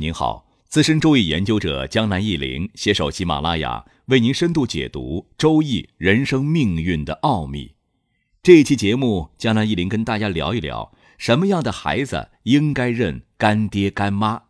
您好，资深周易研究者江南忆林携手喜马拉雅为您深度解读周易人生命运的奥秘。这一期节目，江南忆林跟大家聊一聊什么样的孩子应该认干爹干妈。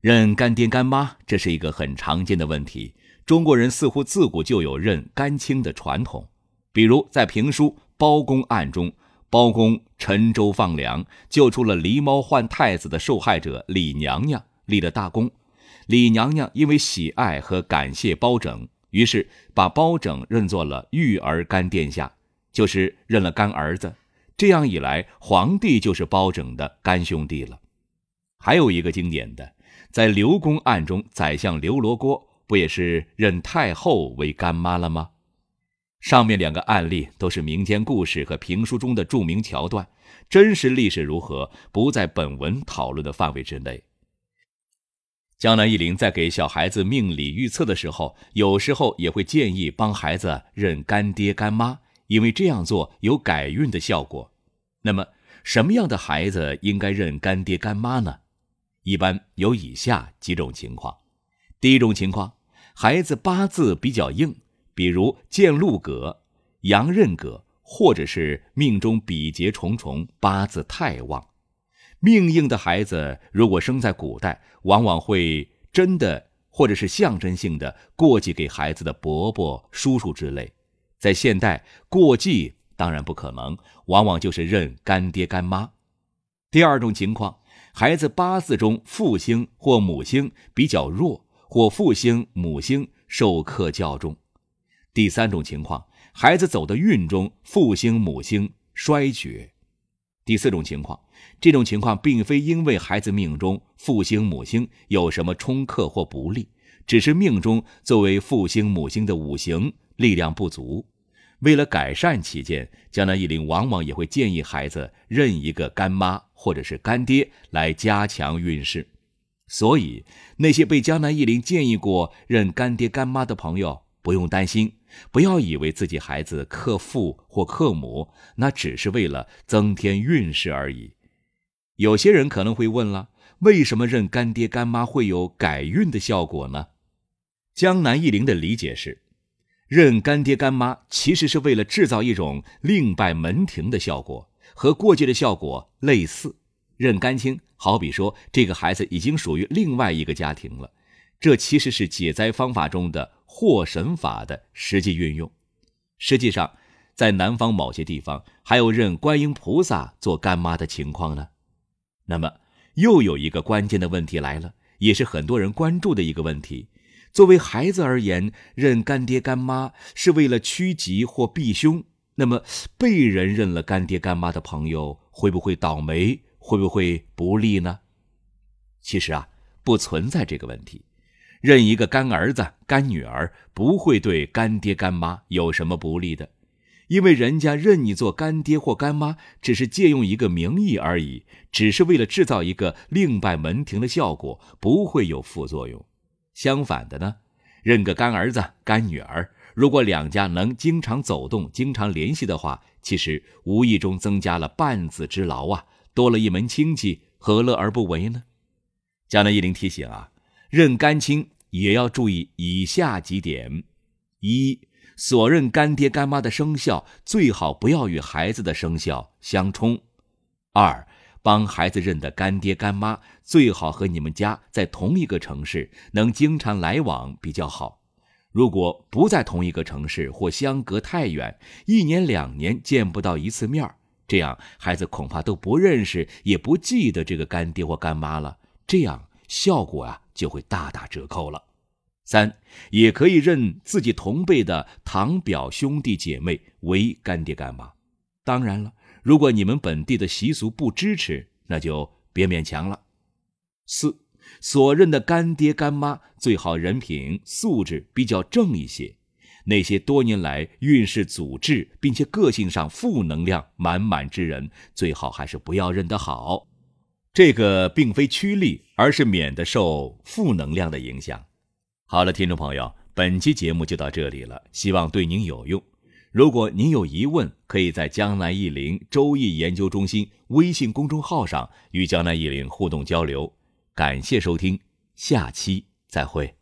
认干爹干妈，这是一个很常见的问题。中国人似乎自古就有认干亲的传统，比如在评书《包公案》中。包公沉舟放粮，救出了狸猫换太子的受害者李娘娘，立了大功。李娘娘因为喜爱和感谢包拯，于是把包拯认作了育儿干殿下，就是认了干儿子。这样一来，皇帝就是包拯的干兄弟了。还有一个经典的，在刘公案中，宰相刘罗锅不也是认太后为干妈了吗？上面两个案例都是民间故事和评书中的著名桥段，真实历史如何不在本文讨论的范围之内。江南一林在给小孩子命理预测的时候，有时候也会建议帮孩子认干爹干妈，因为这样做有改运的效果。那么，什么样的孩子应该认干爹干妈呢？一般有以下几种情况：第一种情况，孩子八字比较硬。比如见禄格、阳刃格，或者是命中比劫重重，八字太旺，命硬的孩子，如果生在古代，往往会真的或者是象征性的过继给孩子的伯伯、叔叔之类。在现代，过继当然不可能，往往就是认干爹干妈。第二种情况，孩子八字中父星或母星比较弱，或父星、母星受克较重。第三种情况，孩子走的运中父星母星衰绝。第四种情况，这种情况并非因为孩子命中父星母星有什么冲克或不利，只是命中作为父星母星的五行力量不足。为了改善起见，江南一林往往也会建议孩子认一个干妈或者是干爹来加强运势。所以，那些被江南一林建议过认干爹干妈的朋友。不用担心，不要以为自己孩子克父或克母，那只是为了增添运势而已。有些人可能会问了：为什么认干爹干妈会有改运的效果呢？江南忆林的理解是，认干爹干妈其实是为了制造一种另拜门庭的效果，和过继的效果类似。认干亲，好比说这个孩子已经属于另外一个家庭了，这其实是解灾方法中的。祸神法的实际运用，实际上，在南方某些地方还有认观音菩萨做干妈的情况呢。那么，又有一个关键的问题来了，也是很多人关注的一个问题：作为孩子而言，认干爹干妈是为了趋吉或避凶。那么，被人认了干爹干妈的朋友，会不会倒霉？会不会不利呢？其实啊，不存在这个问题。认一个干儿子、干女儿，不会对干爹干妈有什么不利的，因为人家认你做干爹或干妈，只是借用一个名义而已，只是为了制造一个另拜门庭的效果，不会有副作用。相反的呢，认个干儿子、干女儿，如果两家能经常走动、经常联系的话，其实无意中增加了半子之劳啊，多了一门亲戚，何乐而不为呢？江南一林提醒啊。认干亲也要注意以下几点：一、所认干爹干妈的生肖最好不要与孩子的生肖相冲；二、帮孩子认的干爹干妈最好和你们家在同一个城市，能经常来往比较好。如果不在同一个城市或相隔太远，一年两年见不到一次面这样孩子恐怕都不认识，也不记得这个干爹或干妈了。这样效果啊。就会大打折扣了。三，也可以认自己同辈的堂表兄弟姐妹为干爹干妈。当然了，如果你们本地的习俗不支持，那就别勉强了。四，所认的干爹干妈最好人品素质比较正一些。那些多年来运势阻滞，并且个性上负能量满满之人，最好还是不要认得好。这个并非趋利，而是免得受负能量的影响。好了，听众朋友，本期节目就到这里了，希望对您有用。如果您有疑问，可以在江南易林周易研究中心微信公众号上与江南易林互动交流。感谢收听，下期再会。